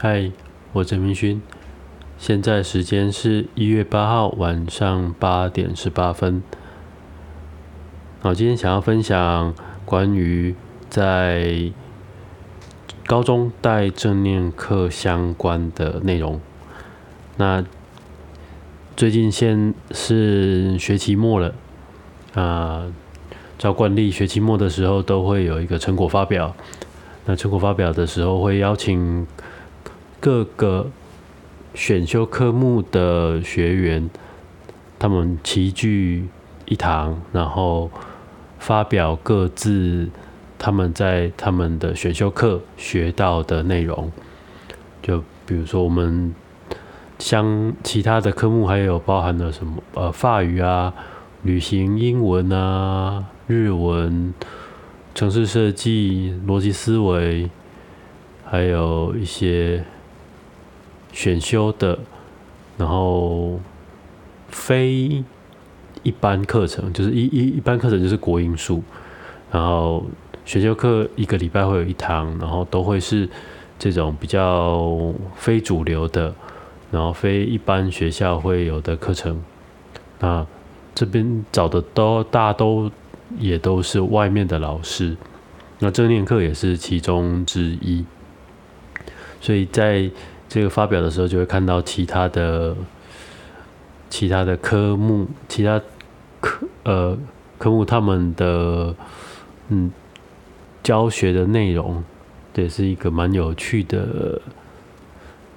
嗨，我陈明勋，现在时间是一月八号晚上八点十八分。好，今天想要分享关于在高中带正念课相关的内容。那最近先是学期末了，啊，照惯例，学期末的时候都会有一个成果发表。那成果发表的时候会邀请。各个选修科目的学员，他们齐聚一堂，然后发表各自他们在他们的选修课学到的内容。就比如说，我们像其他的科目还有包含了什么？呃，法语啊，旅行英文啊，日文，城市设计，逻辑思维，还有一些。选修的，然后非一般课程就是一一一般课程就是国英数，然后选修课一个礼拜会有一堂，然后都会是这种比较非主流的，然后非一般学校会有的课程。那这边找的都大都也都是外面的老师，那正念课也是其中之一，所以在。这个发表的时候，就会看到其他的、其他的科目、其他科呃科目他们的嗯教学的内容，也是一个蛮有趣的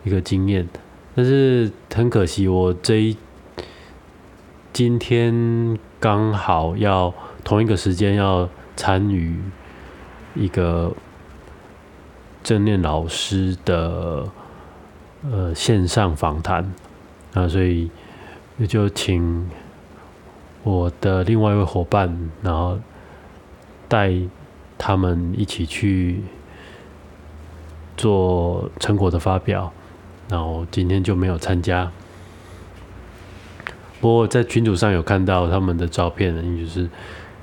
一个经验。但是很可惜，我这一今天刚好要同一个时间要参与一个正念老师的。呃，线上访谈，那所以就请我的另外一位伙伴，然后带他们一起去做成果的发表，然后今天就没有参加。不过在群组上有看到他们的照片，就是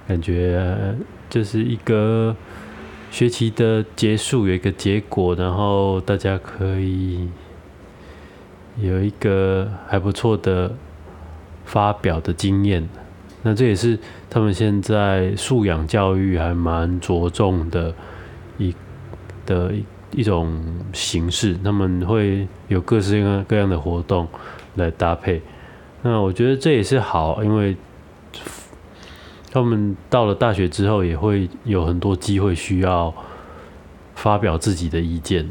感觉就是一个学期的结束，有一个结果，然后大家可以。有一个还不错的发表的经验，那这也是他们现在素养教育还蛮着重的一的一种形式。他们会有各式各各样的活动来搭配。那我觉得这也是好，因为他们到了大学之后，也会有很多机会需要发表自己的意见，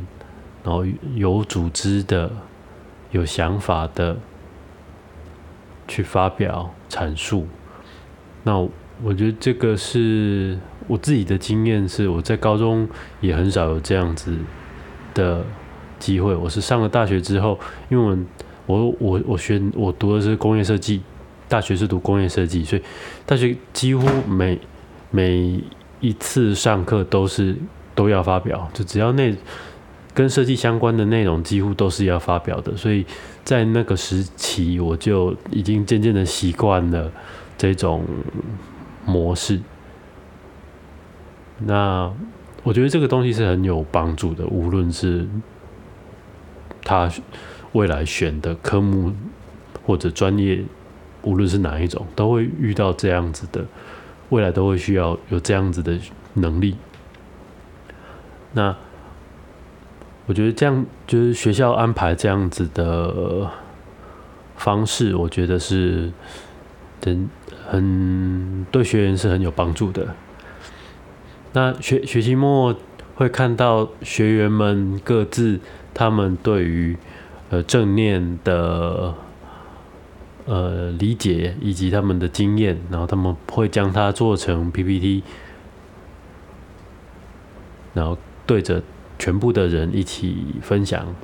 然后有组织的。有想法的去发表阐述，那我觉得这个是我自己的经验，是我在高中也很少有这样子的机会。我是上了大学之后，因为我我我我学我读的是工业设计，大学是读工业设计，所以大学几乎每每一次上课都是都要发表，就只要那。跟设计相关的内容几乎都是要发表的，所以在那个时期我就已经渐渐的习惯了这种模式。那我觉得这个东西是很有帮助的，无论是他未来选的科目或者专业，无论是哪一种，都会遇到这样子的，未来都会需要有这样子的能力。那。我觉得这样就是学校安排这样子的方式，我觉得是很很对学员是很有帮助的。那学学期末会看到学员们各自他们对于呃正念的呃理解以及他们的经验，然后他们会将它做成 PPT，然后对着。全部的人一起分享，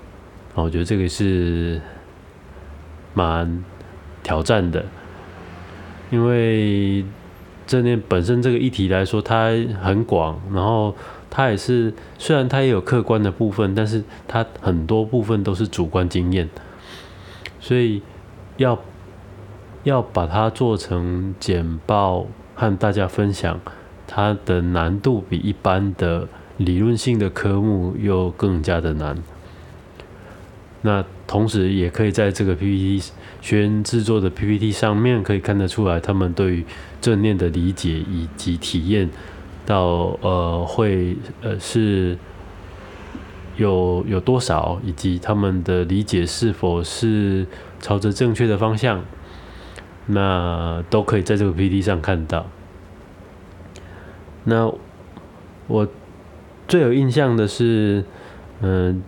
我觉得这个是蛮挑战的，因为正念本身这个议题来说，它很广，然后它也是虽然它也有客观的部分，但是它很多部分都是主观经验，所以要要把它做成简报和大家分享，它的难度比一般的。理论性的科目又更加的难，那同时也可以在这个 PPT 学员制作的 PPT 上面可以看得出来，他们对于正念的理解以及体验到呃会呃是有有多少，以及他们的理解是否是朝着正确的方向，那都可以在这个 PPT 上看到。那我最有印象的是，嗯。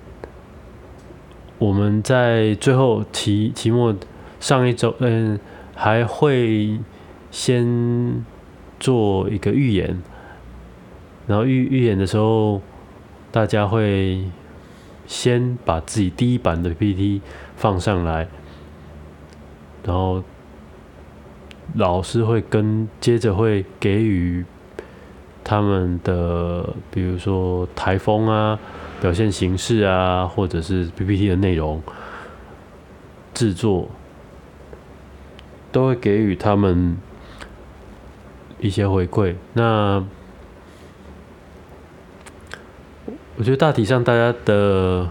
我们在最后期期末上一周，嗯，还会先做一个预演，然后预预演的时候，大家会先把自己第一版的 PPT 放上来，然后老师会跟接着会给予他们的，比如说台风啊。表现形式啊，或者是 PPT 的内容制作，都会给予他们一些回馈。那我觉得大体上大家的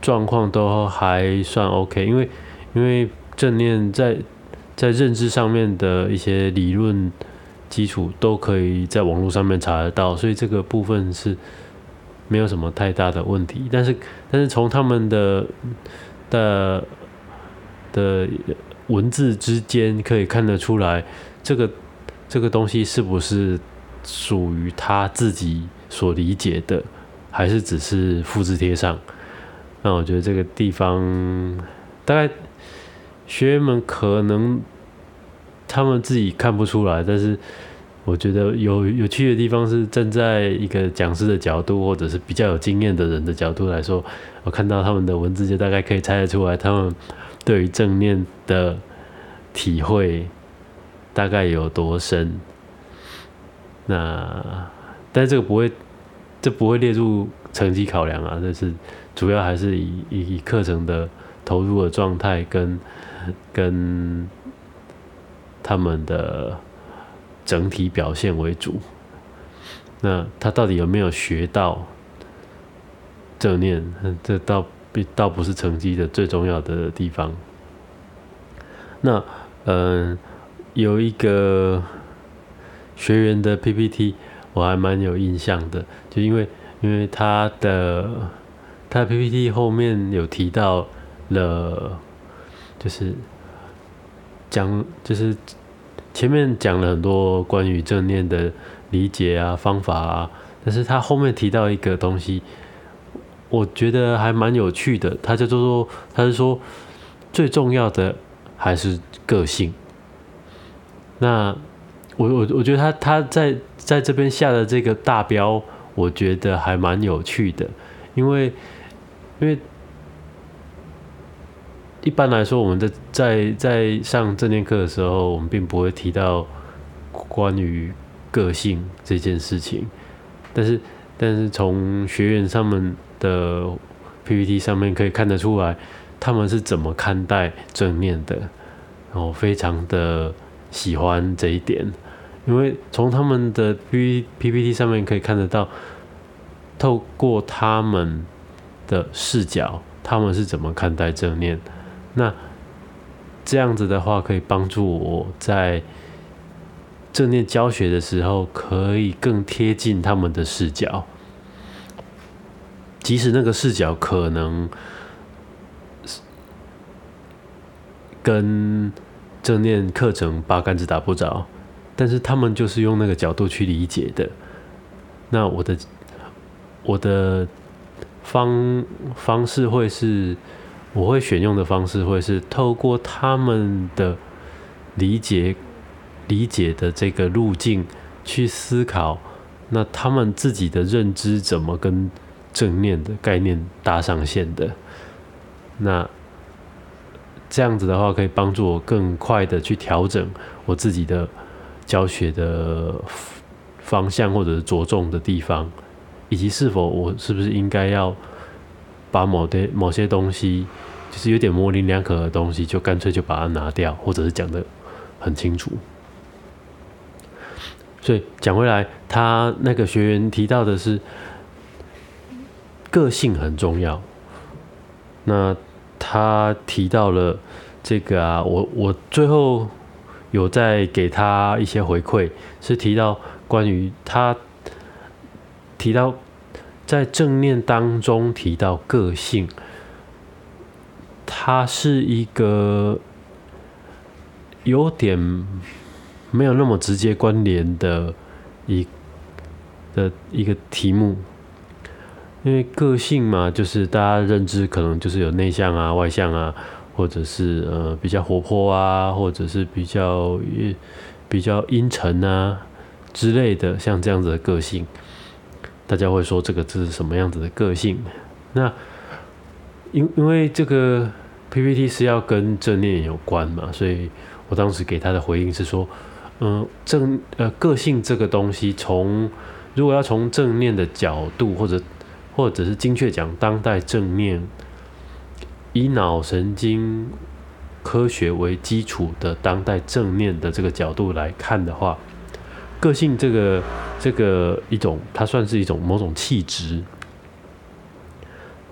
状况都还算 OK，因为因为正念在在认知上面的一些理论基础都可以在网络上面查得到，所以这个部分是。没有什么太大的问题，但是但是从他们的的的文字之间可以看得出来，这个这个东西是不是属于他自己所理解的，还是只是复制贴上？那我觉得这个地方大概学员们可能他们自己看不出来，但是。我觉得有有趣的地方是站在一个讲师的角度，或者是比较有经验的人的角度来说，我看到他们的文字就大概可以猜得出来，他们对于正念的体会大概有多深。那但这个不会，这不会列入成绩考量啊，这是主要还是以以课程的投入的状态跟跟他们的。整体表现为主，那他到底有没有学到正念？这倒倒不是成绩的最重要的地方。那嗯，有一个学员的 PPT，我还蛮有印象的，就因为因为他的他的 PPT 后面有提到了，就是讲就是。前面讲了很多关于正念的理解啊、方法啊，但是他后面提到一个东西，我觉得还蛮有趣的。他就说，他是说最重要的还是个性。那我我我觉得他他在在这边下的这个大标，我觉得还蛮有趣的，因为因为。一般来说，我们在在在上正念课的时候，我们并不会提到关于个性这件事情。但是，但是从学员上面的 PPT 上面可以看得出来，他们是怎么看待正念的，然后非常的喜欢这一点。因为从他们的 P PPT 上面可以看得到，透过他们的视角，他们是怎么看待正念。那这样子的话，可以帮助我在正念教学的时候，可以更贴近他们的视角，即使那个视角可能跟正念课程八竿子打不着，但是他们就是用那个角度去理解的。那我的我的方方式会是。我会选用的方式会是透过他们的理解、理解的这个路径去思考，那他们自己的认知怎么跟正念的概念搭上线的？那这样子的话，可以帮助我更快的去调整我自己的教学的方向或者是着重的地方，以及是否我是不是应该要。把某的某些东西，就是有点模棱两可的东西，就干脆就把它拿掉，或者是讲的很清楚。所以讲回来，他那个学员提到的是个性很重要。那他提到了这个啊，我我最后有在给他一些回馈，是提到关于他提到在正念当中提到个性，他是一个有点没有那么直接关联的一的一个题目。因为个性嘛，就是大家认知可能就是有内向啊、外向啊，或者是呃比较活泼啊，或者是比较比较阴沉啊之类的，像这样子的个性，大家会说这个这是什么样子的个性？那因因为这个 PPT 是要跟正念有关嘛，所以我当时给他的回应是说，嗯，正呃个性这个东西，从如果要从正念的角度或者或者是精确讲，当代正念以脑神经科学为基础的当代正念的这个角度来看的话，个性这个这个一种，它算是一种某种气质，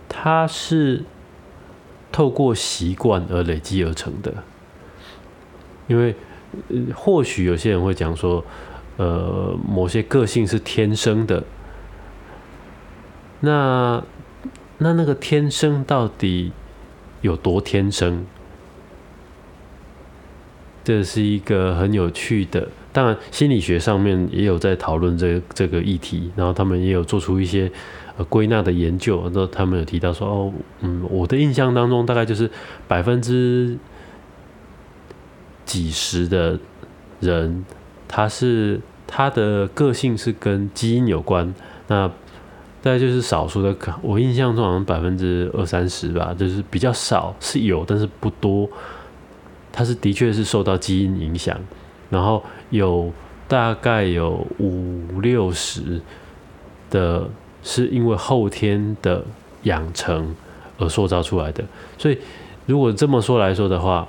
它是透过习惯而累积而成的。因为或许有些人会讲说，呃，某些个性是天生的。那那那个天生到底有多天生？这是一个很有趣的，当然心理学上面也有在讨论这这个议题，然后他们也有做出一些呃归纳的研究，然后他们有提到说，哦，嗯，我的印象当中大概就是百分之几十的人，他是他的个性是跟基因有关，那。大概就是少数的，我印象中好像百分之二三十吧，就是比较少，是有，但是不多。它是的确是受到基因影响，然后有大概有五六十的，是因为后天的养成而塑造出来的。所以如果这么说来说的话，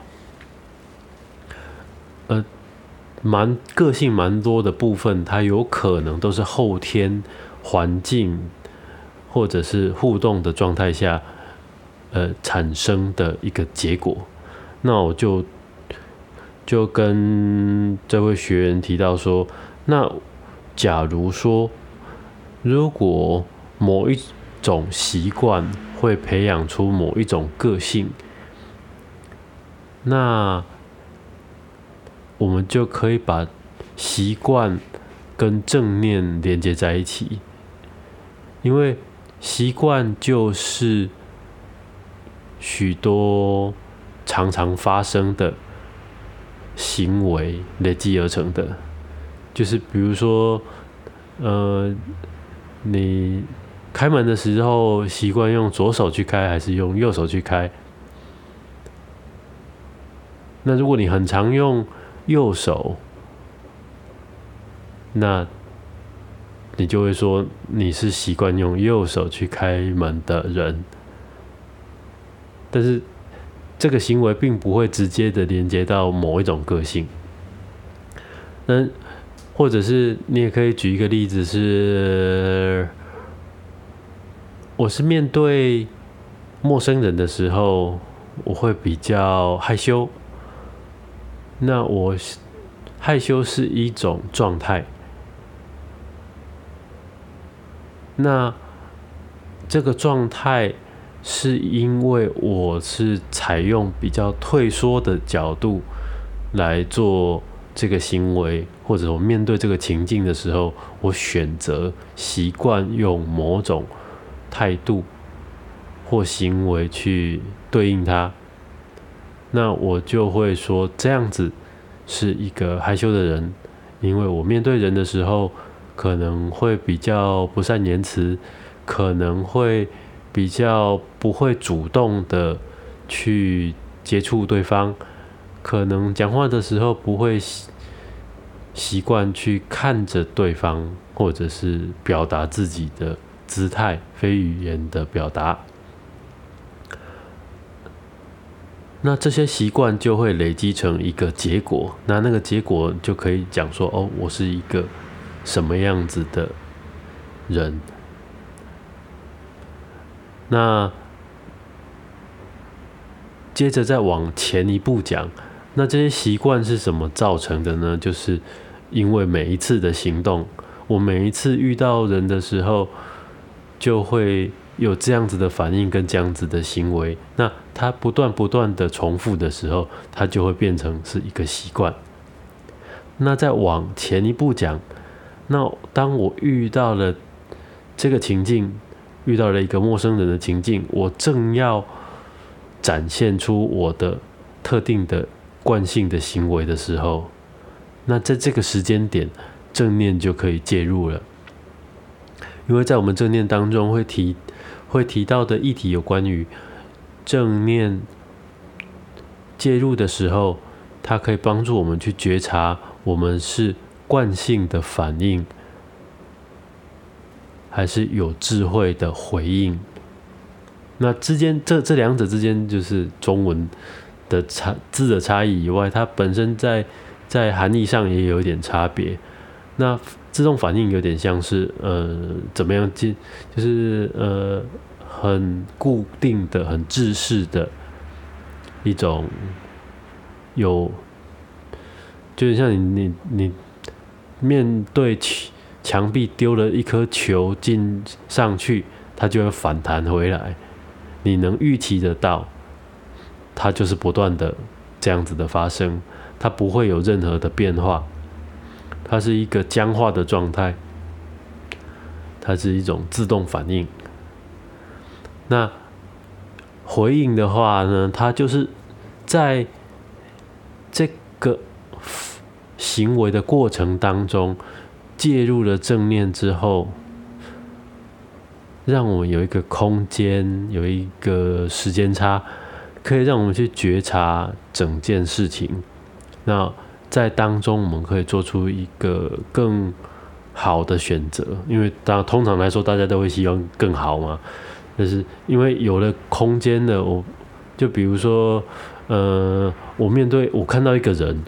呃，蛮个性蛮多的部分，它有可能都是后天环境。或者是互动的状态下，呃，产生的一个结果。那我就就跟这位学员提到说，那假如说，如果某一种习惯会培养出某一种个性，那我们就可以把习惯跟正念连接在一起，因为。习惯就是许多常常发生的行为累积而成的，就是比如说，呃，你开门的时候习惯用左手去开还是用右手去开？那如果你很常用右手，那。你就会说你是习惯用右手去开门的人，但是这个行为并不会直接的连接到某一种个性。那或者是你也可以举一个例子是，我是面对陌生人的时候，我会比较害羞。那我害羞是一种状态。那这个状态是因为我是采用比较退缩的角度来做这个行为，或者我面对这个情境的时候，我选择习惯用某种态度或行为去对应它，那我就会说这样子是一个害羞的人，因为我面对人的时候。可能会比较不善言辞，可能会比较不会主动的去接触对方，可能讲话的时候不会习惯去看着对方，或者是表达自己的姿态，非语言的表达。那这些习惯就会累积成一个结果，那那个结果就可以讲说，哦，我是一个。什么样子的人？那接着再往前一步讲，那这些习惯是什么造成的呢？就是因为每一次的行动，我每一次遇到人的时候，就会有这样子的反应跟这样子的行为。那它不断不断的重复的时候，它就会变成是一个习惯。那再往前一步讲，那当我遇到了这个情境，遇到了一个陌生人的情境，我正要展现出我的特定的惯性的行为的时候，那在这个时间点，正念就可以介入了。因为在我们正念当中会提会提到的议题有关于正念介入的时候，它可以帮助我们去觉察。我们是惯性的反应，还是有智慧的回应？那之间，这这两者之间，就是中文的差字的差异以外，它本身在在含义上也有一点差别。那自动反应有点像是呃，怎么样？进就是呃，很固定的、很制式的一种有。就是像你你你面对墙墙壁丢了一颗球进上去，它就会反弹回来。你能预期得到，它就是不断的这样子的发生，它不会有任何的变化，它是一个僵化的状态，它是一种自动反应。那回应的话呢，它就是在这个。行为的过程当中，介入了正念之后，让我们有一个空间，有一个时间差，可以让我们去觉察整件事情。那在当中，我们可以做出一个更好的选择，因为当通常来说，大家都会希望更好嘛。但是因为有了空间的，我就比如说，呃，我面对我看到一个人。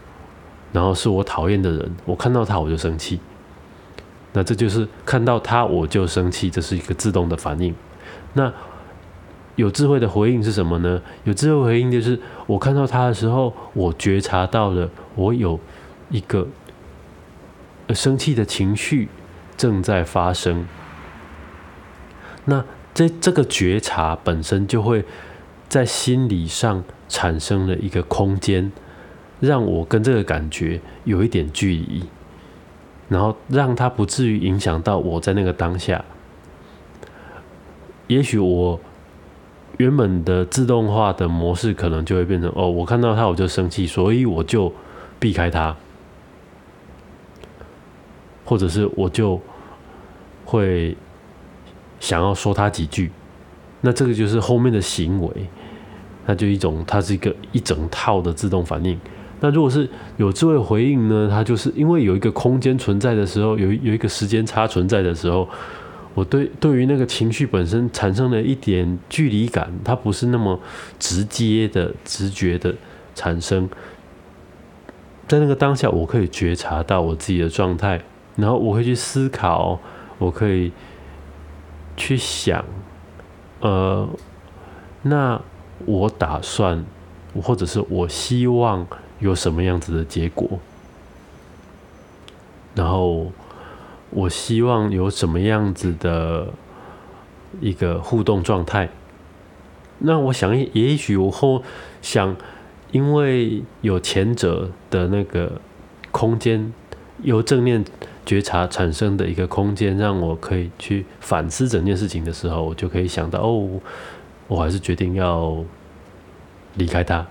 然后是我讨厌的人，我看到他我就生气。那这就是看到他我就生气，这是一个自动的反应。那有智慧的回应是什么呢？有智慧回应就是我看到他的时候，我觉察到了我有一个生气的情绪正在发生。那这这个觉察本身就会在心理上产生了一个空间。让我跟这个感觉有一点距离，然后让它不至于影响到我在那个当下。也许我原本的自动化的模式可能就会变成：哦，我看到他我就生气，所以我就避开他，或者是我就会想要说他几句。那这个就是后面的行为，那就一种，它是一个一整套的自动反应。那如果是有智慧回应呢？它就是因为有一个空间存在的时候，有有一个时间差存在的时候，我对对于那个情绪本身产生了一点距离感，它不是那么直接的、直觉的产生。在那个当下，我可以觉察到我自己的状态，然后我会去思考，我可以去想，呃，那我打算，或者是我希望。有什么样子的结果？然后我希望有什么样子的一个互动状态？那我想，也许我后想，因为有前者的那个空间，由正面觉察产生的一个空间，让我可以去反思整件事情的时候，我就可以想到，哦，我还是决定要离开他。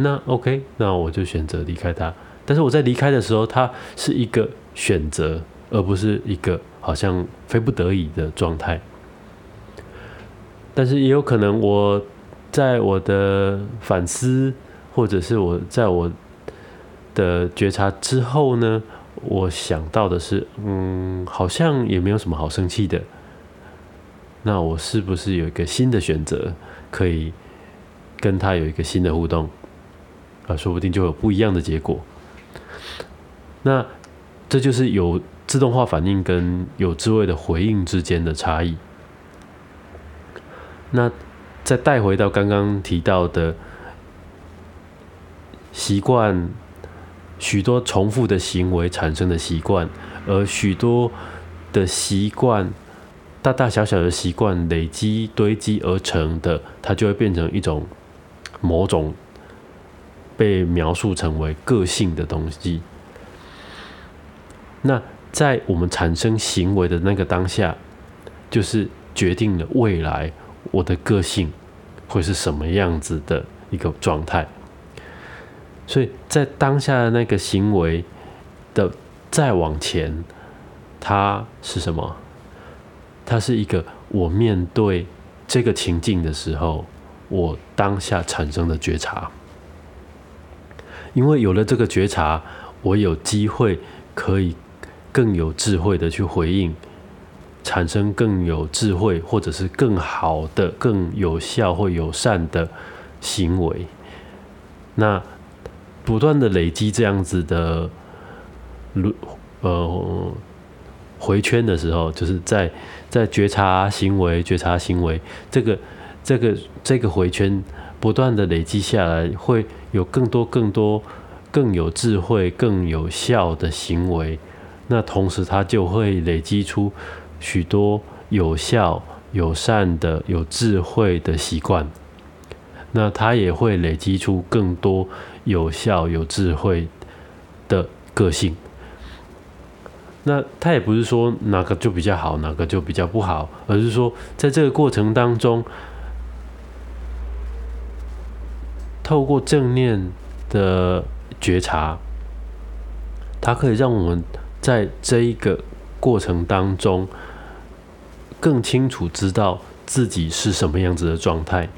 那 OK，那我就选择离开他。但是我在离开的时候，他是一个选择，而不是一个好像非不得已的状态。但是也有可能，我在我的反思，或者是我在我的觉察之后呢，我想到的是，嗯，好像也没有什么好生气的。那我是不是有一个新的选择，可以跟他有一个新的互动？啊，说不定就有不一样的结果。那这就是有自动化反应跟有智慧的回应之间的差异。那再带回到刚刚提到的习惯许多重复的行为产生的习惯，而许多的习惯，大大小小的习惯累积堆积而成的，它就会变成一种某种被描述成为个性的东西。那在我们产生行为的那个当下，就是决定了未来我的个性会是什么样子的一个状态。所以在当下的那个行为的再往前，它是什么？它是一个我面对这个情境的时候，我当下产生的觉察。因为有了这个觉察，我有机会可以更有智慧的去回应，产生更有智慧或者是更好的、更有效或友善的行为。那。不断的累积这样子的呃回圈的时候，就是在在觉察行为、觉察行为这个这个这个回圈不断的累积下来，会有更多更多更有智慧、更有效的行为。那同时，它就会累积出许多有效、友善的、有智慧的习惯。那它也会累积出更多。有效、有智慧的个性，那他也不是说哪个就比较好，哪个就比较不好，而是说在这个过程当中，透过正念的觉察，它可以让我们在这一个过程当中更清楚知道自己是什么样子的状态，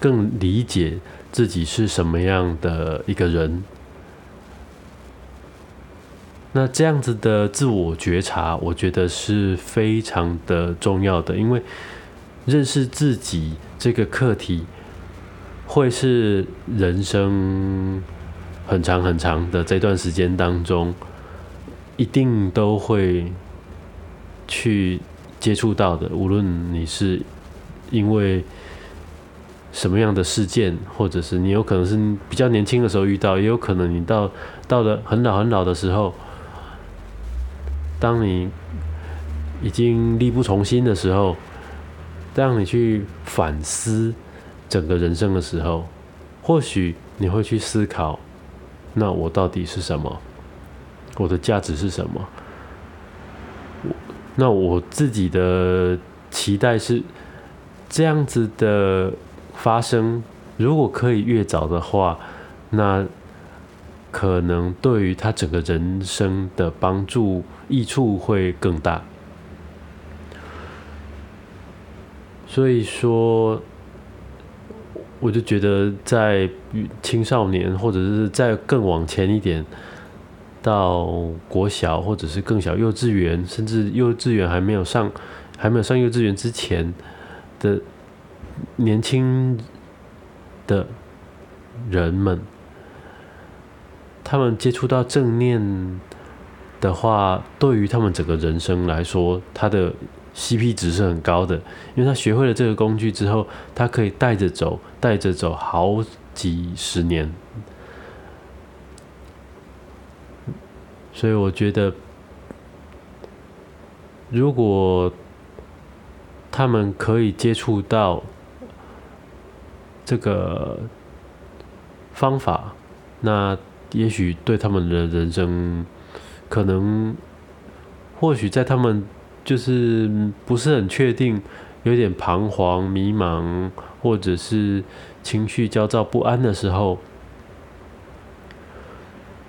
更理解。自己是什么样的一个人？那这样子的自我觉察，我觉得是非常的重要的，因为认识自己这个课题，会是人生很长很长的这段时间当中，一定都会去接触到的。无论你是因为。什么样的事件，或者是你有可能是比较年轻的时候遇到，也有可能你到到了很老很老的时候，当你已经力不从心的时候，当你去反思整个人生的时候，或许你会去思考：那我到底是什么？我的价值是什么？那我自己的期待是这样子的。发生，如果可以越早的话，那可能对于他整个人生的帮助益处会更大。所以说，我就觉得在青少年，或者是在更往前一点，到国小或者是更小幼稚园，甚至幼稚园还没有上，还没有上幼稚园之前的。年轻的人们，他们接触到正念的话，对于他们整个人生来说，他的 CP 值是很高的，因为他学会了这个工具之后，他可以带着走，带着走好几十年。所以我觉得，如果他们可以接触到。这个方法，那也许对他们的人生，可能或许在他们就是不是很确定，有点彷徨、迷茫，或者是情绪焦躁不安的时候，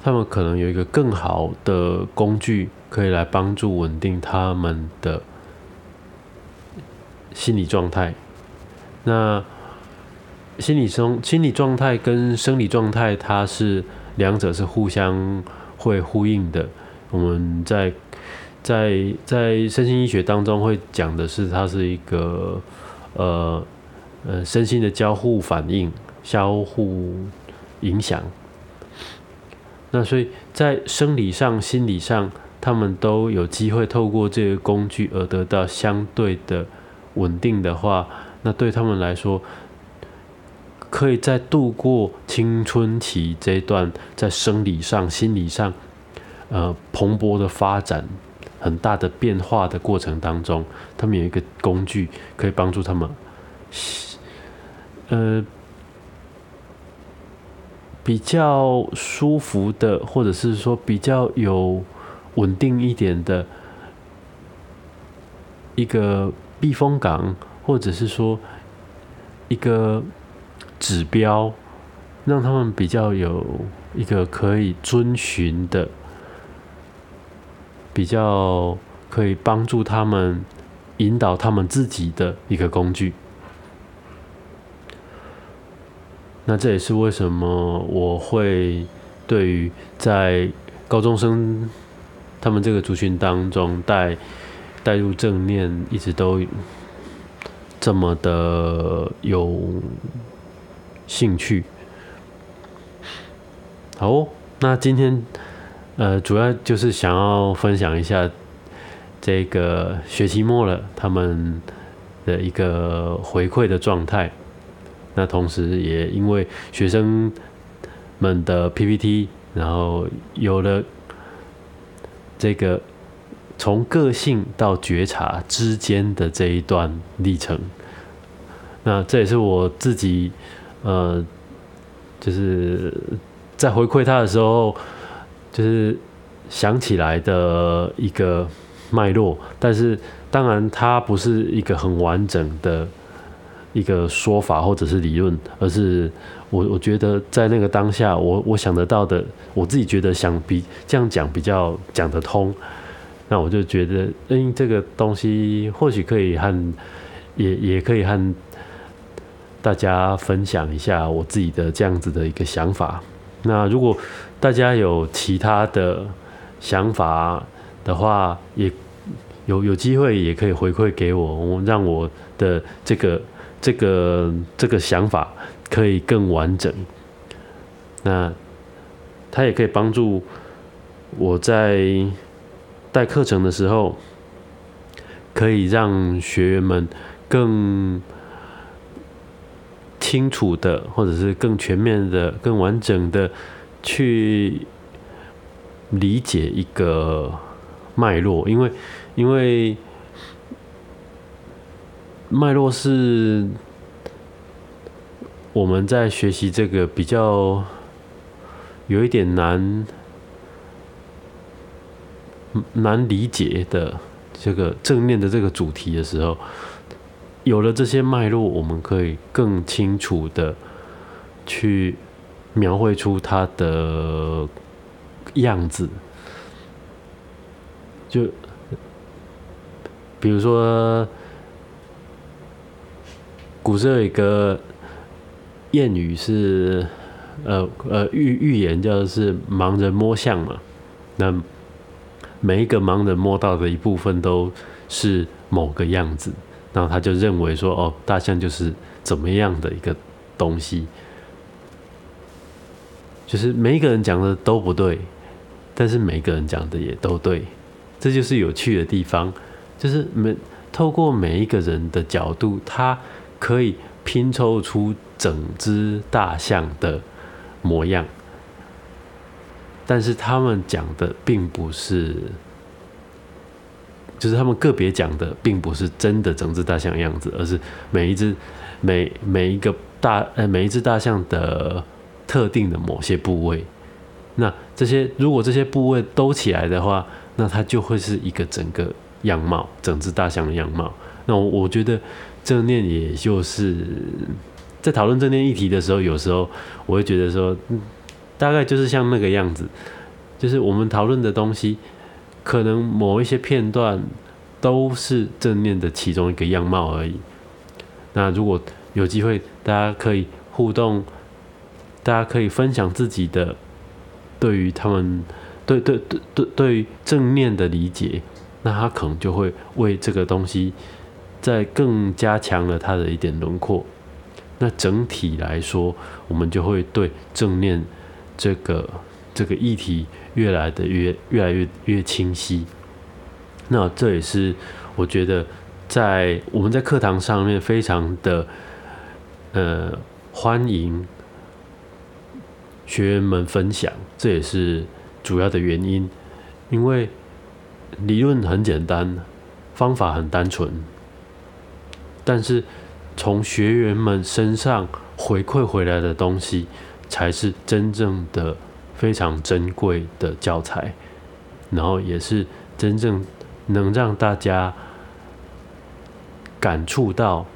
他们可能有一个更好的工具，可以来帮助稳定他们的心理状态。那。心理生心理状态跟生理状态，它是两者是互相会呼应的。我们在在在身心医学当中会讲的是，它是一个呃呃身心的交互反应、相互影响。那所以在生理上、心理上，他们都有机会透过这个工具而得到相对的稳定的话，那对他们来说。可以在度过青春期这一段在生理上、心理上，呃，蓬勃的发展、很大的变化的过程当中，他们有一个工具可以帮助他们，呃，比较舒服的，或者是说比较有稳定一点的一个避风港，或者是说一个。指标让他们比较有一个可以遵循的，比较可以帮助他们引导他们自己的一个工具。那这也是为什么我会对于在高中生他们这个族群当中带带入正念，一直都这么的有。兴趣，好，那今天呃，主要就是想要分享一下这个学期末了他们的一个回馈的状态。那同时也因为学生们的 PPT，然后有了这个从个性到觉察之间的这一段历程。那这也是我自己。呃，就是在回馈他的时候，就是想起来的一个脉络，但是当然它不是一个很完整的一个说法或者是理论，而是我我觉得在那个当下，我我想得到的，我自己觉得想比这样讲比较讲得通，那我就觉得，嗯，这个东西或许可以和也也可以和。大家分享一下我自己的这样子的一个想法。那如果大家有其他的想法的话，也有有机会也可以回馈给我，我让我的这个这个这个想法可以更完整。那它也可以帮助我在带课程的时候，可以让学员们更。清楚的，或者是更全面的、更完整的去理解一个脉络，因为因为脉络是我们在学习这个比较有一点难难理解的这个正面的这个主题的时候。有了这些脉络，我们可以更清楚的去描绘出它的样子。就比如说，古时候有一个谚语是，呃呃预预言叫是盲人摸象嘛。那每一个盲人摸到的一部分都是某个样子。然后他就认为说，哦，大象就是怎么样的一个东西，就是每一个人讲的都不对，但是每个人讲的也都对，这就是有趣的地方，就是每透过每一个人的角度，他可以拼凑出整只大象的模样，但是他们讲的并不是。就是他们个别讲的，并不是真的整只大象样子，而是每一只、每每一个大呃每一只大象的特定的某些部位。那这些如果这些部位都起来的话，那它就会是一个整个样貌，整只大象的样貌。那我我觉得正念也就是在讨论正念议题的时候，有时候我会觉得说，大概就是像那个样子，就是我们讨论的东西。可能某一些片段都是正念的其中一个样貌而已。那如果有机会，大家可以互动，大家可以分享自己的对于他们对对对对对于正念的理解，那他可能就会为这个东西再更加强了他的一点轮廓。那整体来说，我们就会对正念这个这个议题。越来的越越来越越清晰，那这也是我觉得在我们在课堂上面非常的呃欢迎学员们分享，这也是主要的原因。因为理论很简单，方法很单纯，但是从学员们身上回馈回来的东西，才是真正的非常珍贵的教材，然后也是真正能让大家感触到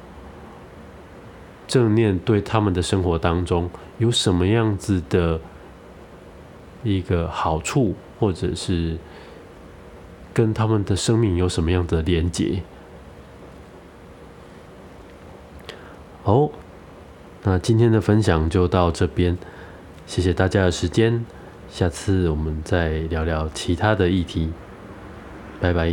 正念对他们的生活当中有什么样子的一个好处。或者是跟他们的生命有什么样的连结？好，那今天的分享就到这边，谢谢大家的时间，下次我们再聊聊其他的议题，拜拜。